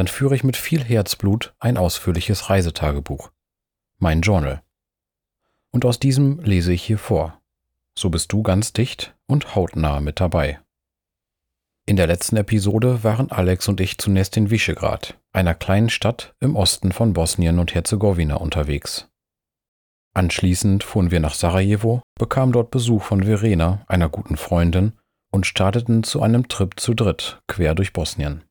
dann führe ich mit viel Herzblut ein ausführliches Reisetagebuch, mein Journal. Und aus diesem lese ich hier vor. So bist du ganz dicht und hautnah mit dabei. In der letzten Episode waren Alex und ich zunächst in Visegrad, einer kleinen Stadt im Osten von Bosnien und Herzegowina unterwegs. Anschließend fuhren wir nach Sarajevo, bekamen dort Besuch von Verena, einer guten Freundin, und starteten zu einem Trip zu dritt quer durch Bosnien.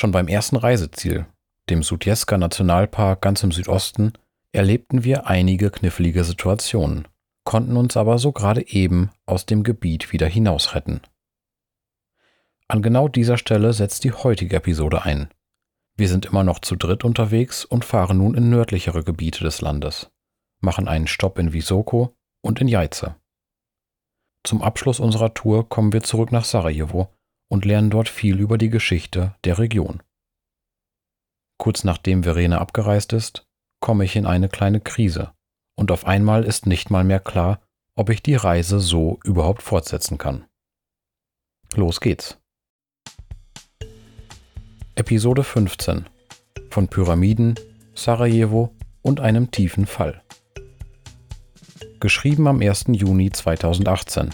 Schon beim ersten Reiseziel, dem Sudjeska Nationalpark ganz im Südosten, erlebten wir einige knifflige Situationen, konnten uns aber so gerade eben aus dem Gebiet wieder hinausretten. An genau dieser Stelle setzt die heutige Episode ein. Wir sind immer noch zu dritt unterwegs und fahren nun in nördlichere Gebiete des Landes, machen einen Stopp in Visoko und in Jajce. Zum Abschluss unserer Tour kommen wir zurück nach Sarajevo und lernen dort viel über die Geschichte der Region. Kurz nachdem Verena abgereist ist, komme ich in eine kleine Krise und auf einmal ist nicht mal mehr klar, ob ich die Reise so überhaupt fortsetzen kann. Los geht's. Episode 15 von Pyramiden, Sarajevo und einem tiefen Fall. Geschrieben am 1. Juni 2018,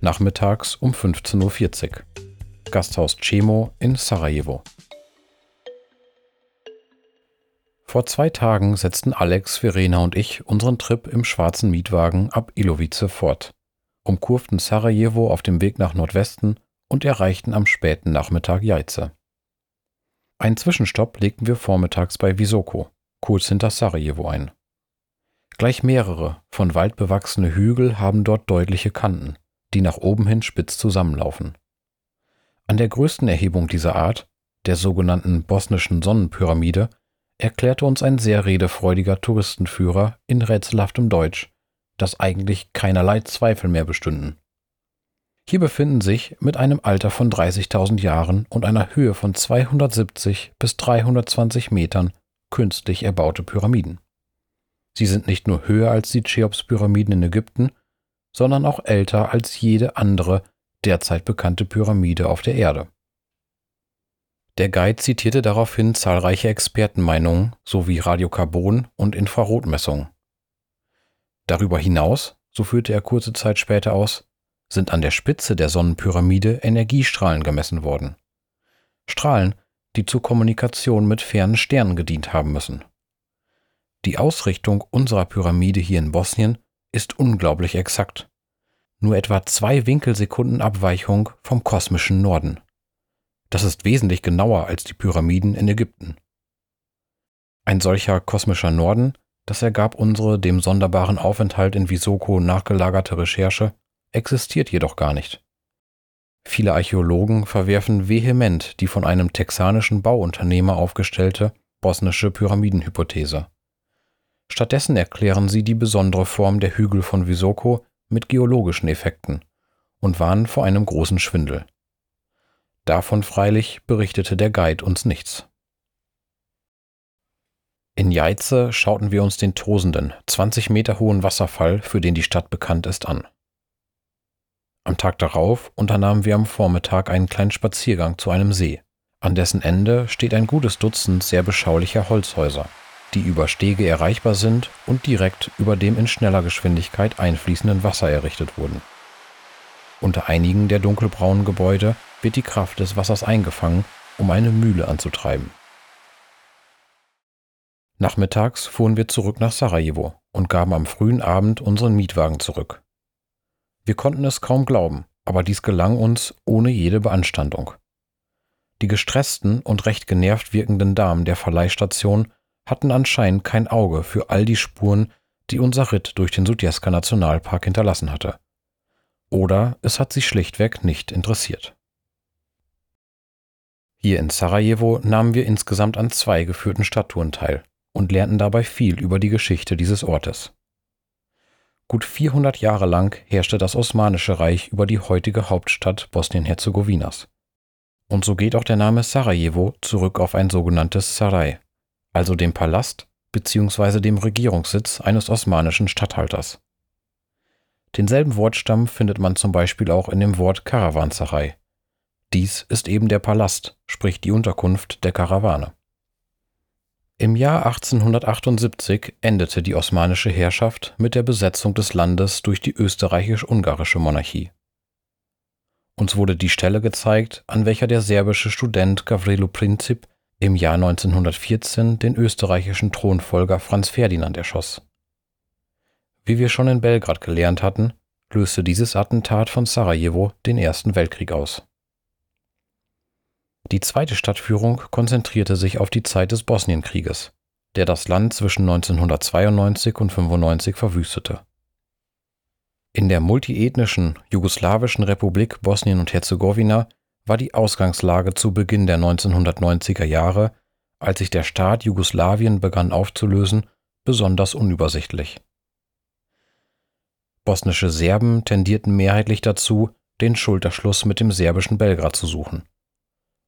nachmittags um 15.40 Uhr. Gasthaus Cemo in Sarajevo. Vor zwei Tagen setzten Alex, Verena und ich unseren Trip im schwarzen Mietwagen ab Ilovice fort, umkurften Sarajevo auf dem Weg nach Nordwesten und erreichten am späten Nachmittag Jajce. Ein Zwischenstopp legten wir vormittags bei Visoko, kurz hinter Sarajevo ein. Gleich mehrere, von Wald bewachsene Hügel haben dort deutliche Kanten, die nach oben hin spitz zusammenlaufen. An der größten Erhebung dieser Art, der sogenannten bosnischen Sonnenpyramide, erklärte uns ein sehr redefreudiger Touristenführer in rätselhaftem Deutsch, dass eigentlich keinerlei Zweifel mehr bestünden. Hier befinden sich mit einem Alter von 30.000 Jahren und einer Höhe von 270 bis 320 Metern künstlich erbaute Pyramiden. Sie sind nicht nur höher als die Cheops-Pyramiden in Ägypten, sondern auch älter als jede andere derzeit bekannte Pyramide auf der Erde. Der Guide zitierte daraufhin zahlreiche Expertenmeinungen sowie Radiokarbon- und Infrarotmessungen. Darüber hinaus, so führte er kurze Zeit später aus, sind an der Spitze der Sonnenpyramide Energiestrahlen gemessen worden. Strahlen, die zur Kommunikation mit fernen Sternen gedient haben müssen. Die Ausrichtung unserer Pyramide hier in Bosnien ist unglaublich exakt. Nur etwa zwei Winkelsekunden Abweichung vom kosmischen Norden. Das ist wesentlich genauer als die Pyramiden in Ägypten. Ein solcher kosmischer Norden, das ergab unsere dem sonderbaren Aufenthalt in Visoko nachgelagerte Recherche, existiert jedoch gar nicht. Viele Archäologen verwerfen vehement die von einem texanischen Bauunternehmer aufgestellte bosnische Pyramidenhypothese. Stattdessen erklären sie die besondere Form der Hügel von Visoko mit geologischen Effekten und warnen vor einem großen Schwindel. Davon freilich berichtete der Guide uns nichts. In Jeize schauten wir uns den tosenden, 20 Meter hohen Wasserfall, für den die Stadt bekannt ist, an. Am Tag darauf unternahmen wir am Vormittag einen kleinen Spaziergang zu einem See. An dessen Ende steht ein gutes Dutzend sehr beschaulicher Holzhäuser die über Stege erreichbar sind und direkt über dem in schneller Geschwindigkeit einfließenden Wasser errichtet wurden. Unter einigen der dunkelbraunen Gebäude wird die Kraft des Wassers eingefangen, um eine Mühle anzutreiben. Nachmittags fuhren wir zurück nach Sarajevo und gaben am frühen Abend unseren Mietwagen zurück. Wir konnten es kaum glauben, aber dies gelang uns ohne jede Beanstandung. Die gestressten und recht genervt wirkenden Damen der Verleihstation hatten anscheinend kein Auge für all die Spuren, die unser Ritt durch den Sudjeska Nationalpark hinterlassen hatte. Oder es hat sie schlichtweg nicht interessiert. Hier in Sarajevo nahmen wir insgesamt an zwei geführten Stadttouren teil und lernten dabei viel über die Geschichte dieses Ortes. Gut 400 Jahre lang herrschte das Osmanische Reich über die heutige Hauptstadt Bosnien-Herzegowinas. Und so geht auch der Name Sarajevo zurück auf ein sogenanntes Sarai, also dem Palast bzw. dem Regierungssitz eines osmanischen Statthalters. Denselben Wortstamm findet man zum Beispiel auch in dem Wort Karawanserei. Dies ist eben der Palast, sprich die Unterkunft der Karawane. Im Jahr 1878 endete die osmanische Herrschaft mit der Besetzung des Landes durch die österreichisch-ungarische Monarchie. Uns wurde die Stelle gezeigt, an welcher der serbische Student Gavrilo Princip im Jahr 1914 den österreichischen Thronfolger Franz Ferdinand erschoss. Wie wir schon in Belgrad gelernt hatten, löste dieses Attentat von Sarajevo den Ersten Weltkrieg aus. Die zweite Stadtführung konzentrierte sich auf die Zeit des Bosnienkrieges, der das Land zwischen 1992 und 1995 verwüstete. In der multiethnischen jugoslawischen Republik Bosnien und Herzegowina war die Ausgangslage zu Beginn der 1990er Jahre, als sich der Staat Jugoslawien begann aufzulösen, besonders unübersichtlich. Bosnische Serben tendierten mehrheitlich dazu, den Schulterschluss mit dem serbischen Belgrad zu suchen.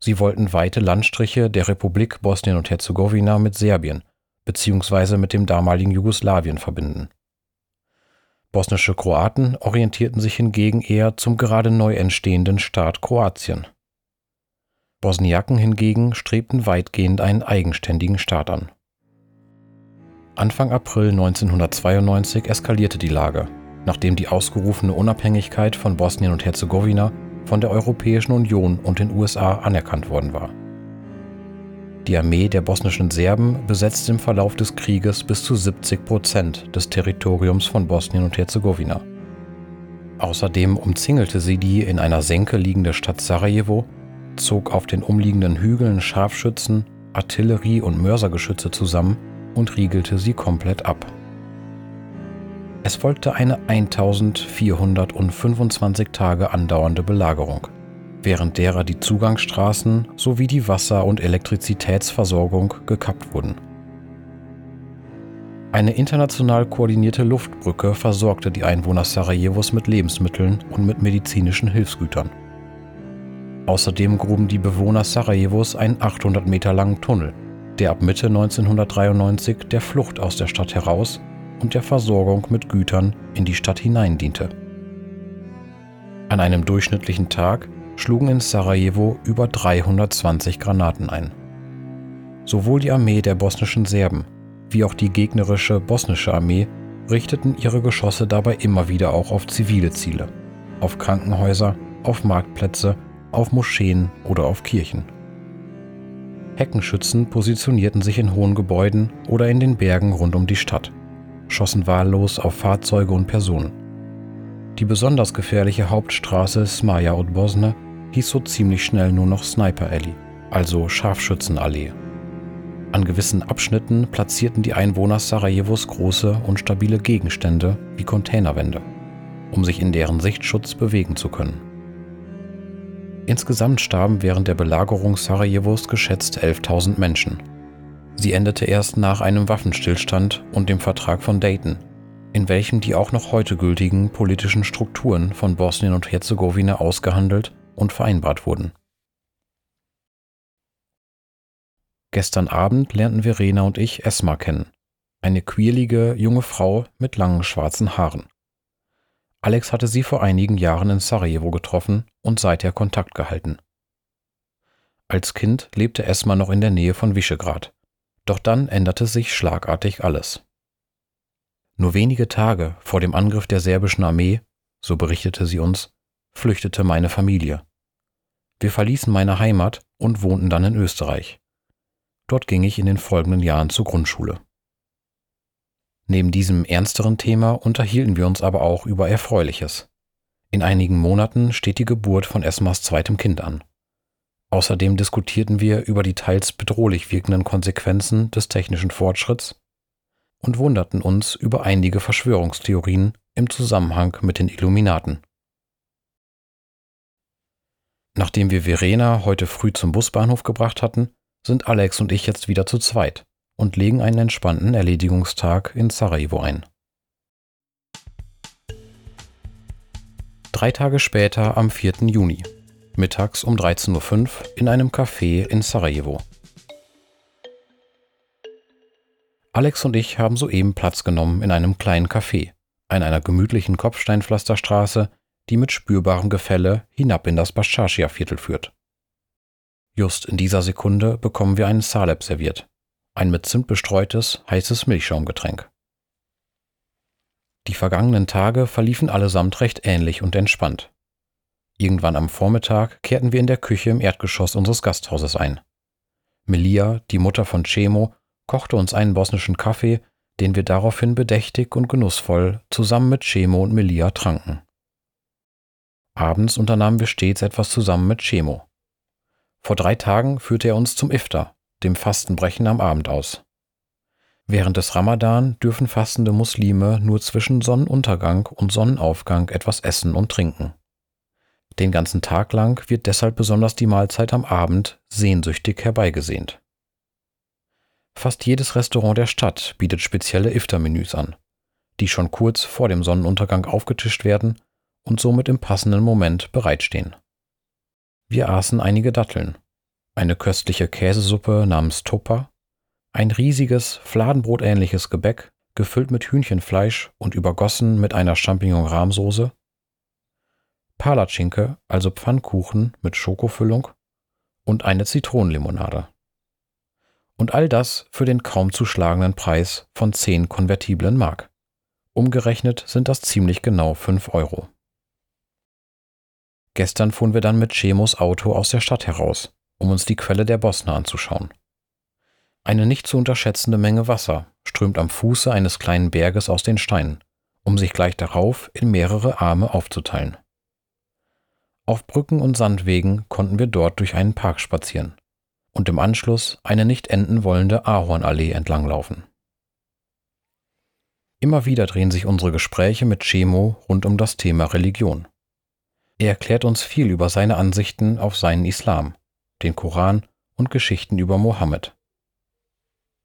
Sie wollten weite Landstriche der Republik Bosnien und Herzegowina mit Serbien bzw. mit dem damaligen Jugoslawien verbinden. Bosnische Kroaten orientierten sich hingegen eher zum gerade neu entstehenden Staat Kroatien. Bosniaken hingegen strebten weitgehend einen eigenständigen Staat an. Anfang April 1992 eskalierte die Lage, nachdem die ausgerufene Unabhängigkeit von Bosnien und Herzegowina von der Europäischen Union und den USA anerkannt worden war. Die Armee der bosnischen Serben besetzte im Verlauf des Krieges bis zu 70 Prozent des Territoriums von Bosnien und Herzegowina. Außerdem umzingelte sie die in einer Senke liegende Stadt Sarajevo, zog auf den umliegenden Hügeln Scharfschützen, Artillerie und Mörsergeschütze zusammen und riegelte sie komplett ab. Es folgte eine 1425 Tage andauernde Belagerung, während derer die Zugangsstraßen sowie die Wasser- und Elektrizitätsversorgung gekappt wurden. Eine international koordinierte Luftbrücke versorgte die Einwohner Sarajevos mit Lebensmitteln und mit medizinischen Hilfsgütern. Außerdem gruben die Bewohner Sarajevos einen 800 Meter langen Tunnel, der ab Mitte 1993 der Flucht aus der Stadt heraus und der Versorgung mit Gütern in die Stadt hinein diente. An einem durchschnittlichen Tag schlugen in Sarajevo über 320 Granaten ein. Sowohl die Armee der bosnischen Serben wie auch die gegnerische bosnische Armee richteten ihre Geschosse dabei immer wieder auch auf zivile Ziele, auf Krankenhäuser, auf Marktplätze, auf Moscheen oder auf Kirchen. Heckenschützen positionierten sich in hohen Gebäuden oder in den Bergen rund um die Stadt schossen wahllos auf Fahrzeuge und Personen. Die besonders gefährliche Hauptstraße Smaja und Bosne hieß so ziemlich schnell nur noch Sniper Alley, also Scharfschützenallee. An gewissen Abschnitten platzierten die Einwohner Sarajevos große und stabile Gegenstände wie Containerwände, um sich in deren Sichtschutz bewegen zu können. Insgesamt starben während der Belagerung Sarajevos geschätzt 11.000 Menschen Sie endete erst nach einem Waffenstillstand und dem Vertrag von Dayton, in welchem die auch noch heute gültigen politischen Strukturen von Bosnien und Herzegowina ausgehandelt und vereinbart wurden. Gestern Abend lernten Verena und ich Esma kennen, eine quirlige junge Frau mit langen schwarzen Haaren. Alex hatte sie vor einigen Jahren in Sarajevo getroffen und seither Kontakt gehalten. Als Kind lebte Esma noch in der Nähe von Visegrad. Doch dann änderte sich schlagartig alles. Nur wenige Tage vor dem Angriff der serbischen Armee, so berichtete sie uns, flüchtete meine Familie. Wir verließen meine Heimat und wohnten dann in Österreich. Dort ging ich in den folgenden Jahren zur Grundschule. Neben diesem ernsteren Thema unterhielten wir uns aber auch über Erfreuliches. In einigen Monaten steht die Geburt von Esmas zweitem Kind an. Außerdem diskutierten wir über die teils bedrohlich wirkenden Konsequenzen des technischen Fortschritts und wunderten uns über einige Verschwörungstheorien im Zusammenhang mit den Illuminaten. Nachdem wir Verena heute früh zum Busbahnhof gebracht hatten, sind Alex und ich jetzt wieder zu zweit und legen einen entspannten Erledigungstag in Sarajevo ein. Drei Tage später am 4. Juni, mittags um 13.05 Uhr in einem Café in Sarajevo. Alex und ich haben soeben Platz genommen in einem kleinen Café, an einer gemütlichen Kopfsteinpflasterstraße, die mit spürbarem Gefälle hinab in das Baschashia-Viertel führt. Just in dieser Sekunde bekommen wir einen Saleb serviert, ein mit Zimt bestreutes, heißes Milchschaumgetränk. Die vergangenen Tage verliefen allesamt recht ähnlich und entspannt. Irgendwann am Vormittag kehrten wir in der Küche im Erdgeschoss unseres Gasthauses ein. Melia, die Mutter von Chemo, kochte uns einen bosnischen Kaffee, den wir daraufhin bedächtig und genussvoll zusammen mit Chemo und Melia tranken. Abends unternahmen wir stets etwas zusammen mit Chemo. Vor drei Tagen führte er uns zum Iftar, dem Fastenbrechen am Abend aus. Während des Ramadan dürfen fastende Muslime nur zwischen Sonnenuntergang und Sonnenaufgang etwas essen und trinken. Den ganzen Tag lang wird deshalb besonders die Mahlzeit am Abend sehnsüchtig herbeigesehnt. Fast jedes Restaurant der Stadt bietet spezielle Iftar-Menüs an, die schon kurz vor dem Sonnenuntergang aufgetischt werden und somit im passenden Moment bereitstehen. Wir aßen einige Datteln, eine köstliche Käsesuppe namens Topa, ein riesiges, fladenbrotähnliches Gebäck, gefüllt mit Hühnchenfleisch und übergossen mit einer Champignon-Rahmsoße, Palatschinke, also Pfannkuchen mit Schokofüllung und eine Zitronenlimonade. Und all das für den kaum zu schlagenden Preis von 10 konvertiblen Mark. Umgerechnet sind das ziemlich genau 5 Euro. Gestern fuhren wir dann mit Chemos Auto aus der Stadt heraus, um uns die Quelle der Bosna anzuschauen. Eine nicht zu unterschätzende Menge Wasser strömt am Fuße eines kleinen Berges aus den Steinen, um sich gleich darauf in mehrere Arme aufzuteilen. Auf Brücken und Sandwegen konnten wir dort durch einen Park spazieren und im Anschluss eine nicht enden wollende Ahornallee entlanglaufen. Immer wieder drehen sich unsere Gespräche mit Chemo rund um das Thema Religion. Er erklärt uns viel über seine Ansichten auf seinen Islam, den Koran und Geschichten über Mohammed.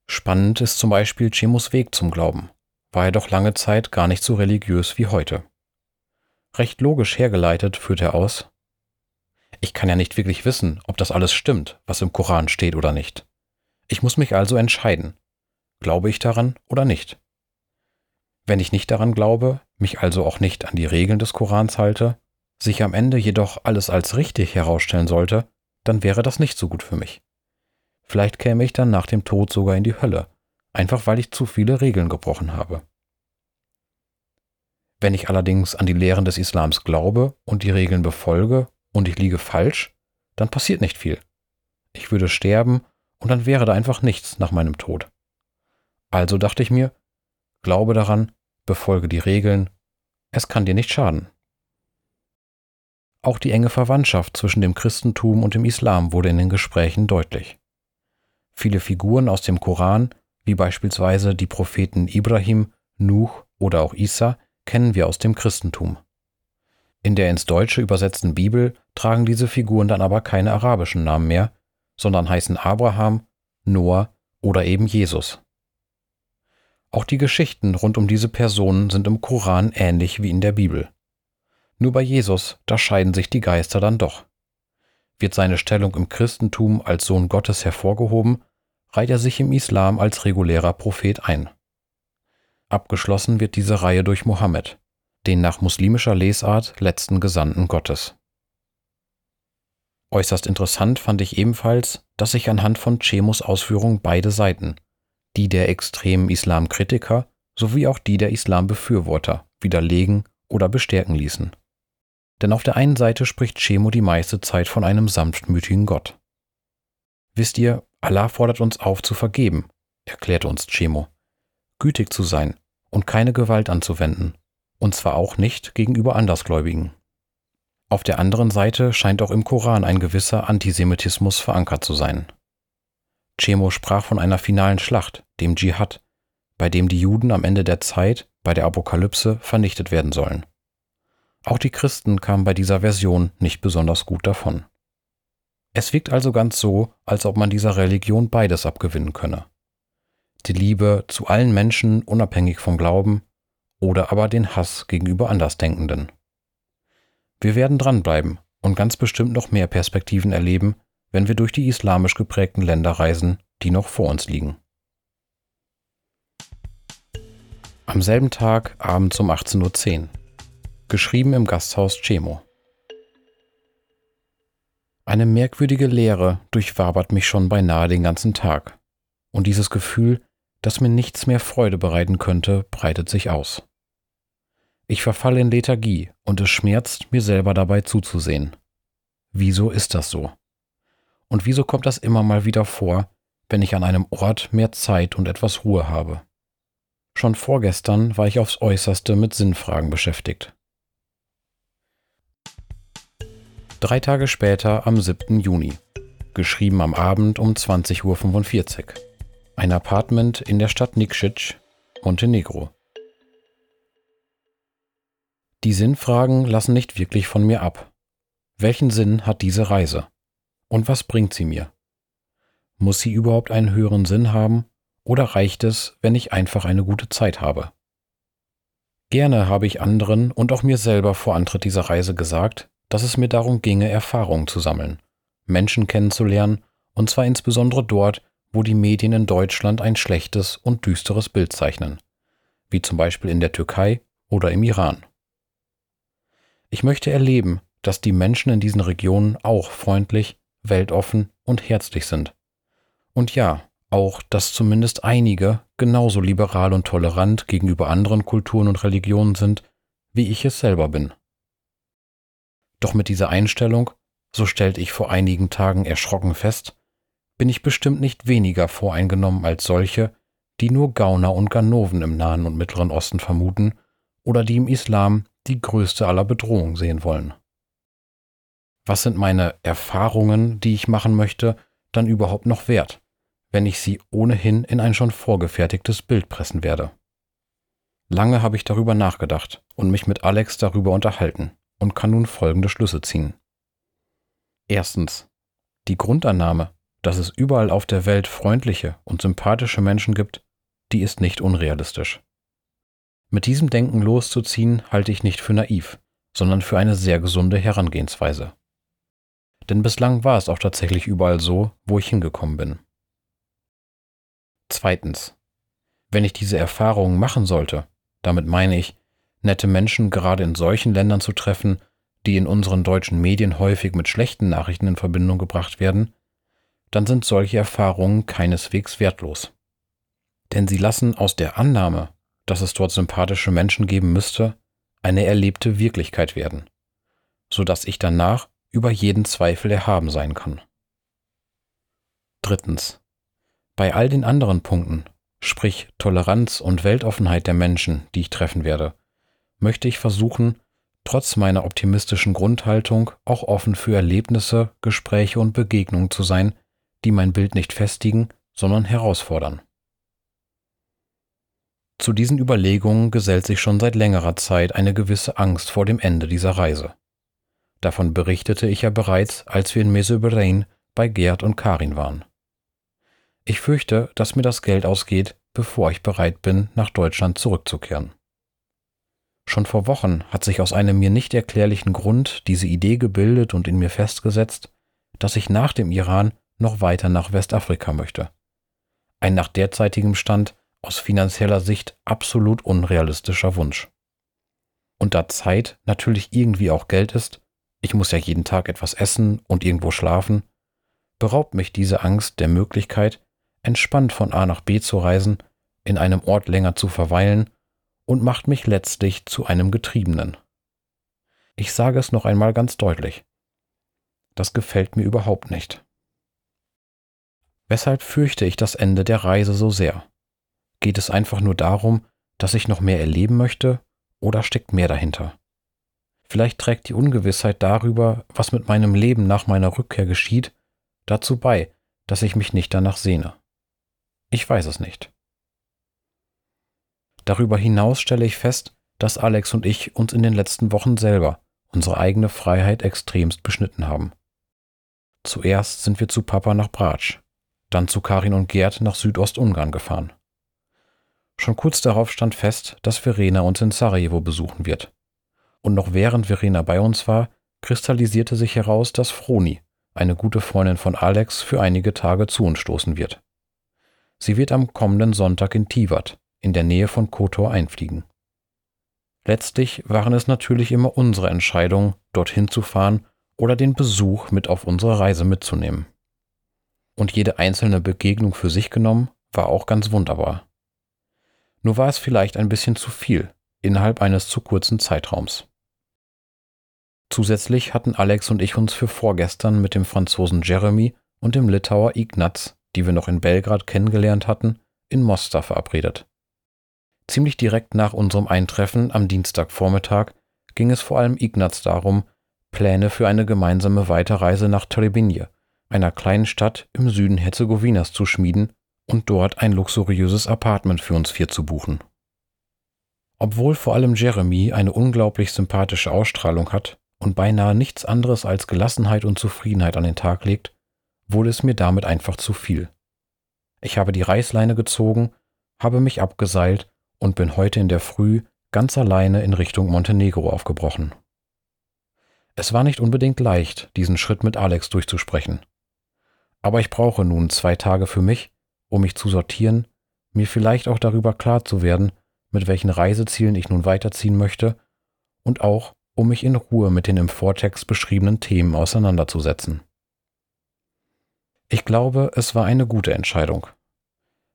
Spannend ist zum Beispiel Chemos Weg zum Glauben, war er doch lange Zeit gar nicht so religiös wie heute. Recht logisch hergeleitet führt er aus, ich kann ja nicht wirklich wissen, ob das alles stimmt, was im Koran steht oder nicht. Ich muss mich also entscheiden. Glaube ich daran oder nicht? Wenn ich nicht daran glaube, mich also auch nicht an die Regeln des Korans halte, sich am Ende jedoch alles als richtig herausstellen sollte, dann wäre das nicht so gut für mich. Vielleicht käme ich dann nach dem Tod sogar in die Hölle, einfach weil ich zu viele Regeln gebrochen habe. Wenn ich allerdings an die Lehren des Islams glaube und die Regeln befolge und ich liege falsch, dann passiert nicht viel. Ich würde sterben und dann wäre da einfach nichts nach meinem Tod. Also dachte ich mir, glaube daran, befolge die Regeln, es kann dir nicht schaden. Auch die enge Verwandtschaft zwischen dem Christentum und dem Islam wurde in den Gesprächen deutlich. Viele Figuren aus dem Koran, wie beispielsweise die Propheten Ibrahim, Nuh oder auch Isa, kennen wir aus dem Christentum. In der ins Deutsche übersetzten Bibel tragen diese Figuren dann aber keine arabischen Namen mehr, sondern heißen Abraham, Noah oder eben Jesus. Auch die Geschichten rund um diese Personen sind im Koran ähnlich wie in der Bibel. Nur bei Jesus, da scheiden sich die Geister dann doch. Wird seine Stellung im Christentum als Sohn Gottes hervorgehoben, reiht er sich im Islam als regulärer Prophet ein. Abgeschlossen wird diese Reihe durch Mohammed, den nach muslimischer Lesart letzten Gesandten Gottes. Äußerst interessant fand ich ebenfalls, dass sich anhand von Chemos Ausführung beide Seiten, die der extremen Islamkritiker sowie auch die der Islambefürworter, widerlegen oder bestärken ließen. Denn auf der einen Seite spricht Chemo die meiste Zeit von einem sanftmütigen Gott. Wisst ihr, Allah fordert uns auf zu vergeben, erklärte uns Chemo, gütig zu sein und keine Gewalt anzuwenden, und zwar auch nicht gegenüber Andersgläubigen. Auf der anderen Seite scheint auch im Koran ein gewisser Antisemitismus verankert zu sein. Chemo sprach von einer finalen Schlacht, dem Dschihad, bei dem die Juden am Ende der Zeit, bei der Apokalypse, vernichtet werden sollen. Auch die Christen kamen bei dieser Version nicht besonders gut davon. Es wirkt also ganz so, als ob man dieser Religion beides abgewinnen könne. die Liebe zu allen Menschen unabhängig vom Glauben oder aber den Hass gegenüber Andersdenkenden. Wir werden dranbleiben und ganz bestimmt noch mehr Perspektiven erleben, wenn wir durch die islamisch geprägten Länder reisen, die noch vor uns liegen. Am selben Tag abends um 18.10 Uhr. Geschrieben im Gasthaus Chemo. Eine merkwürdige Leere durchwabert mich schon beinahe den ganzen Tag. Und dieses Gefühl, dass mir nichts mehr Freude bereiten könnte, breitet sich aus. Ich verfalle in Lethargie und es schmerzt, mir selber dabei zuzusehen. Wieso ist das so? Und wieso kommt das immer mal wieder vor, wenn ich an einem Ort mehr Zeit und etwas Ruhe habe? Schon vorgestern war ich aufs äußerste mit Sinnfragen beschäftigt. Drei Tage später am 7. Juni. Geschrieben am Abend um 20.45 Uhr. Ein Apartment in der Stadt Nikšić, Montenegro. Die Sinnfragen lassen nicht wirklich von mir ab. Welchen Sinn hat diese Reise? Und was bringt sie mir? Muss sie überhaupt einen höheren Sinn haben oder reicht es, wenn ich einfach eine gute Zeit habe? Gerne habe ich anderen und auch mir selber vor Antritt dieser Reise gesagt, dass es mir darum ginge, Erfahrungen zu sammeln, Menschen kennenzulernen, und zwar insbesondere dort, wo die Medien in Deutschland ein schlechtes und düsteres Bild zeichnen, wie zum Beispiel in der Türkei oder im Iran. Ich möchte erleben, dass die Menschen in diesen Regionen auch freundlich, weltoffen und herzlich sind. Und ja, auch, dass zumindest einige genauso liberal und tolerant gegenüber anderen Kulturen und Religionen sind, wie ich es selber bin. Doch mit dieser Einstellung, so stellte ich vor einigen Tagen erschrocken fest, bin ich bestimmt nicht weniger voreingenommen als solche, die nur Gauner und Ganoven im Nahen und Mittleren Osten vermuten oder die im Islam die größte aller Bedrohungen sehen wollen. Was sind meine Erfahrungen, die ich machen möchte, dann überhaupt noch wert, wenn ich sie ohnehin in ein schon vorgefertigtes Bild pressen werde? Lange habe ich darüber nachgedacht und mich mit Alex darüber unterhalten und kann nun folgende Schlüsse ziehen. Erstens. Die Grundannahme, dass es überall auf der Welt freundliche und sympathische Menschen gibt, die ist nicht unrealistisch. Mit diesem Denken loszuziehen, halte ich nicht für naiv, sondern für eine sehr gesunde Herangehensweise. Denn bislang war es auch tatsächlich überall so, wo ich hingekommen bin. Zweitens. Wenn ich diese Erfahrungen machen sollte, damit meine ich, nette Menschen gerade in solchen Ländern zu treffen, die in unseren deutschen Medien häufig mit schlechten Nachrichten in Verbindung gebracht werden, dann sind solche Erfahrungen keineswegs wertlos. Denn sie lassen aus der Annahme, dass es dort sympathische Menschen geben müsste, eine erlebte Wirklichkeit werden, so dass ich danach über jeden Zweifel erhaben sein kann. Drittens. Bei all den anderen Punkten, sprich Toleranz und Weltoffenheit der Menschen, die ich treffen werde, möchte ich versuchen, trotz meiner optimistischen Grundhaltung auch offen für Erlebnisse, Gespräche und Begegnungen zu sein, die mein Bild nicht festigen, sondern herausfordern. Zu diesen Überlegungen gesellt sich schon seit längerer Zeit eine gewisse Angst vor dem Ende dieser Reise. Davon berichtete ich ja bereits, als wir in Meseberein bei Gerd und Karin waren. Ich fürchte, dass mir das Geld ausgeht, bevor ich bereit bin, nach Deutschland zurückzukehren. Schon vor Wochen hat sich aus einem mir nicht erklärlichen Grund diese Idee gebildet und in mir festgesetzt, dass ich nach dem Iran noch weiter nach Westafrika möchte. Ein nach derzeitigem Stand aus finanzieller Sicht absolut unrealistischer Wunsch. Und da Zeit natürlich irgendwie auch Geld ist, ich muss ja jeden Tag etwas essen und irgendwo schlafen, beraubt mich diese Angst der Möglichkeit, entspannt von A nach B zu reisen, in einem Ort länger zu verweilen und macht mich letztlich zu einem Getriebenen. Ich sage es noch einmal ganz deutlich. Das gefällt mir überhaupt nicht. Weshalb fürchte ich das Ende der Reise so sehr? Geht es einfach nur darum, dass ich noch mehr erleben möchte, oder steckt mehr dahinter? Vielleicht trägt die Ungewissheit darüber, was mit meinem Leben nach meiner Rückkehr geschieht, dazu bei, dass ich mich nicht danach sehne. Ich weiß es nicht. Darüber hinaus stelle ich fest, dass Alex und ich uns in den letzten Wochen selber unsere eigene Freiheit extremst beschnitten haben. Zuerst sind wir zu Papa nach Bratsch, dann zu Karin und Gerd nach Südostungarn gefahren. Schon kurz darauf stand fest, dass Verena uns in Sarajevo besuchen wird. Und noch während Verena bei uns war, kristallisierte sich heraus, dass Froni, eine gute Freundin von Alex, für einige Tage zu uns stoßen wird. Sie wird am kommenden Sonntag in Tivat, in der Nähe von Kotor, einfliegen. Letztlich waren es natürlich immer unsere Entscheidung, dorthin zu fahren oder den Besuch mit auf unsere Reise mitzunehmen. Und jede einzelne Begegnung für sich genommen war auch ganz wunderbar. Nur war es vielleicht ein bisschen zu viel innerhalb eines zu kurzen Zeitraums. Zusätzlich hatten Alex und ich uns für vorgestern mit dem Franzosen Jeremy und dem Litauer Ignaz, die wir noch in Belgrad kennengelernt hatten, in Mostar verabredet. Ziemlich direkt nach unserem Eintreffen am Dienstagvormittag ging es vor allem Ignaz darum, Pläne für eine gemeinsame Weiterreise nach Trebinje, einer kleinen Stadt im Süden Herzegowinas, zu schmieden und dort ein luxuriöses Apartment für uns vier zu buchen. Obwohl vor allem Jeremy eine unglaublich sympathische Ausstrahlung hat und beinahe nichts anderes als Gelassenheit und Zufriedenheit an den Tag legt, wurde es mir damit einfach zu viel. Ich habe die Reißleine gezogen, habe mich abgeseilt und bin heute in der Früh ganz alleine in Richtung Montenegro aufgebrochen. Es war nicht unbedingt leicht, diesen Schritt mit Alex durchzusprechen. Aber ich brauche nun zwei Tage für mich, um mich zu sortieren, mir vielleicht auch darüber klar zu werden, mit welchen Reisezielen ich nun weiterziehen möchte und auch, um mich in Ruhe mit den im Vortext beschriebenen Themen auseinanderzusetzen. Ich glaube, es war eine gute Entscheidung.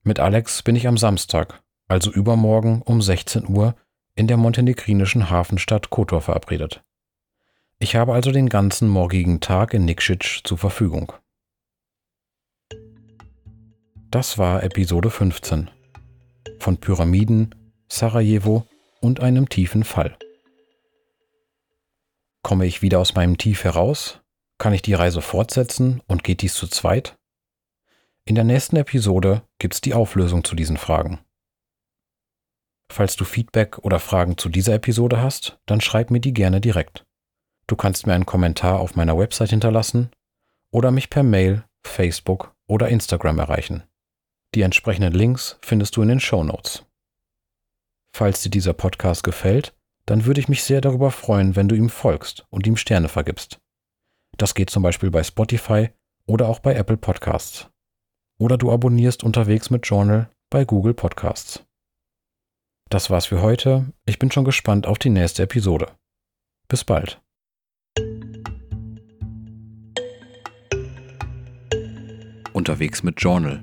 Mit Alex bin ich am Samstag, also übermorgen um 16 Uhr, in der montenegrinischen Hafenstadt Kotor verabredet. Ich habe also den ganzen morgigen Tag in Nikšić zur Verfügung. Das war Episode 15 von Pyramiden, Sarajevo und einem tiefen Fall. Komme ich wieder aus meinem Tief heraus? Kann ich die Reise fortsetzen und geht dies zu zweit? In der nächsten Episode gibt's die Auflösung zu diesen Fragen. Falls du Feedback oder Fragen zu dieser Episode hast, dann schreib mir die gerne direkt. Du kannst mir einen Kommentar auf meiner Website hinterlassen oder mich per Mail, Facebook oder Instagram erreichen. Die entsprechenden Links findest du in den Show Notes. Falls dir dieser Podcast gefällt, dann würde ich mich sehr darüber freuen, wenn du ihm folgst und ihm Sterne vergibst. Das geht zum Beispiel bei Spotify oder auch bei Apple Podcasts. Oder du abonnierst unterwegs mit Journal bei Google Podcasts. Das war's für heute. Ich bin schon gespannt auf die nächste Episode. Bis bald. Unterwegs mit Journal.